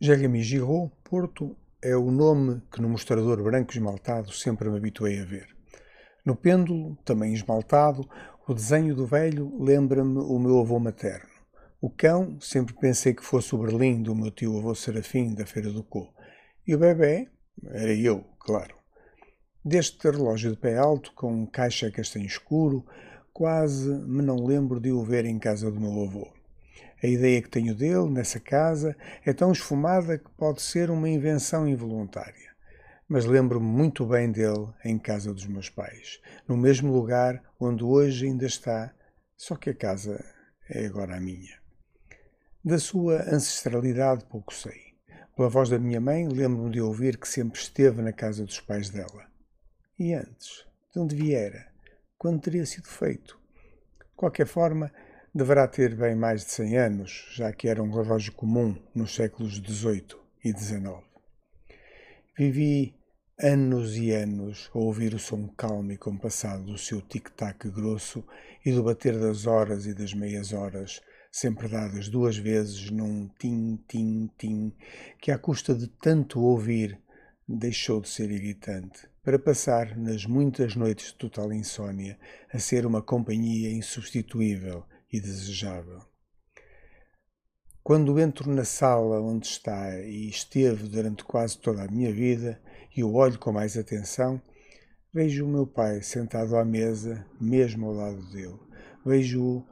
Jérémy Giraud, Porto, é o nome que no mostrador branco esmaltado sempre me habituei a ver. No pêndulo, também esmaltado, o desenho do velho lembra-me o meu avô materno. O cão, sempre pensei que fosse o Berlim do meu tio avô Serafim da Feira do Co. E o bebê, era eu, claro. Deste relógio de pé alto, com caixa castanho escuro, quase me não lembro de o ver em casa do meu avô. A ideia que tenho dele, nessa casa, é tão esfumada que pode ser uma invenção involuntária. Mas lembro-me muito bem dele em casa dos meus pais, no mesmo lugar onde hoje ainda está, só que a casa é agora a minha. Da sua ancestralidade pouco sei. Pela voz da minha mãe, lembro-me de ouvir que sempre esteve na casa dos pais dela. E antes, de onde viera? Quando teria sido feito? De qualquer forma, deverá ter bem mais de 100 anos, já que era um relógio comum nos séculos XVIII e XIX. Vivi anos e anos a ouvir o som calmo e compassado do seu tic-tac grosso e do bater das horas e das meias horas, sempre dadas duas vezes num tim-tim-tim, que à custa de tanto ouvir deixou de ser irritante, para passar nas muitas noites de total insônia a ser uma companhia insubstituível e desejável. Quando entro na sala onde está e esteve durante quase toda a minha vida e o olho com mais atenção, vejo o meu pai sentado à mesa, mesmo ao lado dele. Vejo-o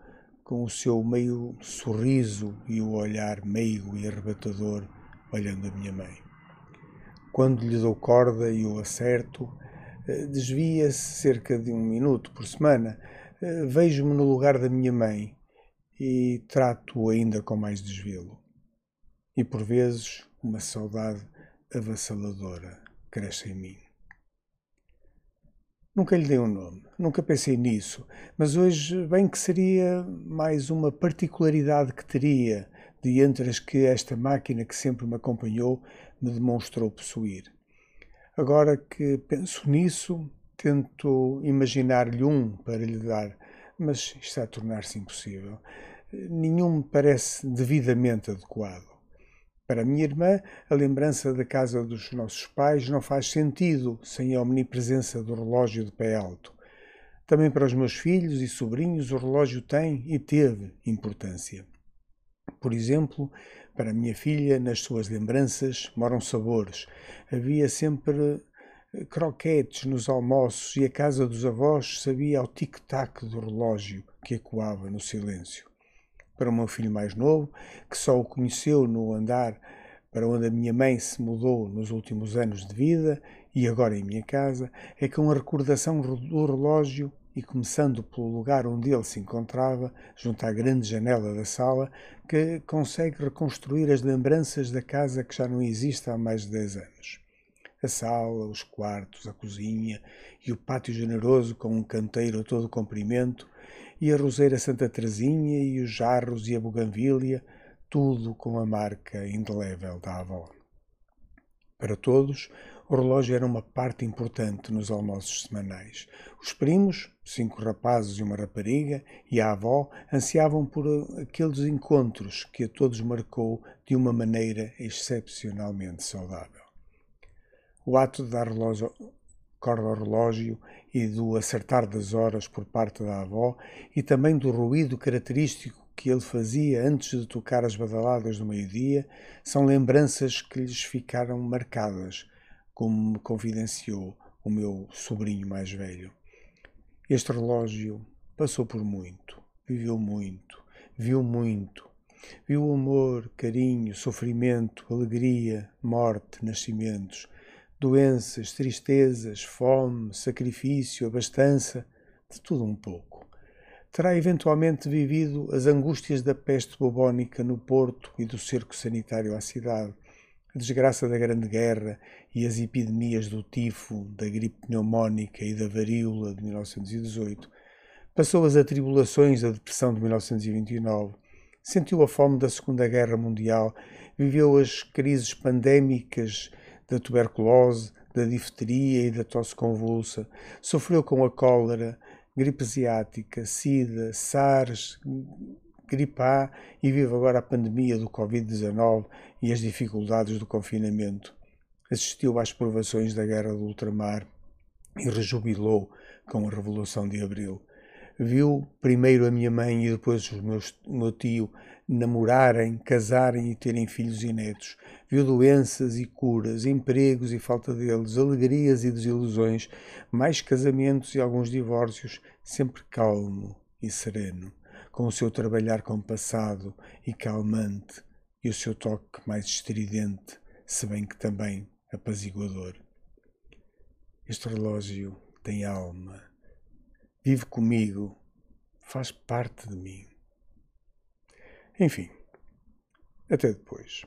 com o seu meio sorriso e o olhar meigo e arrebatador olhando a minha mãe. Quando lhe dou corda e o acerto, eh, desvia-se cerca de um minuto por semana, vejo-me no lugar da minha mãe e trato-o ainda com mais desvelo. E por vezes uma saudade avassaladora cresce em mim. Nunca lhe dei um nome, nunca pensei nisso, mas hoje bem que seria mais uma particularidade que teria de entre as que esta máquina que sempre me acompanhou me demonstrou possuir. Agora que penso nisso, Tento imaginar-lhe um para lhe dar, mas está a tornar-se impossível. Nenhum me parece devidamente adequado. Para minha irmã, a lembrança da casa dos nossos pais não faz sentido sem a omnipresença do relógio de pé alto. Também para os meus filhos e sobrinhos, o relógio tem e teve importância. Por exemplo, para minha filha, nas suas lembranças, moram sabores. Havia sempre croquetes nos almoços e a casa dos avós sabia ao tic-tac do relógio que ecoava no silêncio. Para o meu filho mais novo, que só o conheceu no andar para onde a minha mãe se mudou nos últimos anos de vida e agora em minha casa, é com a recordação do relógio e começando pelo lugar onde ele se encontrava, junto à grande janela da sala, que consegue reconstruir as lembranças da casa que já não existe há mais de dez anos a sala, os quartos, a cozinha e o pátio generoso com um canteiro a todo comprimento e a roseira Santa Teresinha e os jarros e a buganvília, tudo com a marca indelével da avó. Para todos, o relógio era uma parte importante nos almoços semanais. Os primos, cinco rapazes e uma rapariga, e a avó ansiavam por aqueles encontros que a todos marcou de uma maneira excepcionalmente saudável. O ato de dar relógio, corda ao relógio e do acertar das horas por parte da avó e também do ruído característico que ele fazia antes de tocar as badaladas do meio-dia são lembranças que lhes ficaram marcadas, como me confidenciou o meu sobrinho mais velho. Este relógio passou por muito, viveu muito, viu muito, viu amor, carinho, sofrimento, alegria, morte, nascimentos, doenças, tristezas, fome, sacrifício, abastança, de tudo um pouco. Terá eventualmente vivido as angústias da peste bubónica no Porto e do cerco sanitário à cidade, a desgraça da Grande Guerra e as epidemias do tifo, da gripe pneumónica e da varíola de 1918. Passou as atribulações da depressão de 1929. Sentiu a fome da Segunda Guerra Mundial, viveu as crises pandémicas da tuberculose, da difteria e da tosse convulsa, sofreu com a cólera, gripe asiática, sida, SARS, gripe A e vive agora a pandemia do Covid-19 e as dificuldades do confinamento. Assistiu às provações da Guerra do Ultramar e rejubilou com a Revolução de Abril. Viu primeiro a minha mãe e depois o meu tio namorarem, casarem e terem filhos e netos. Viu doenças e curas, empregos e falta deles, alegrias e desilusões, mais casamentos e alguns divórcios, sempre calmo e sereno, com o seu trabalhar compassado e calmante e o seu toque mais estridente, se bem que também apaziguador. Este relógio tem alma, vive comigo, faz parte de mim. Enfim, até depois.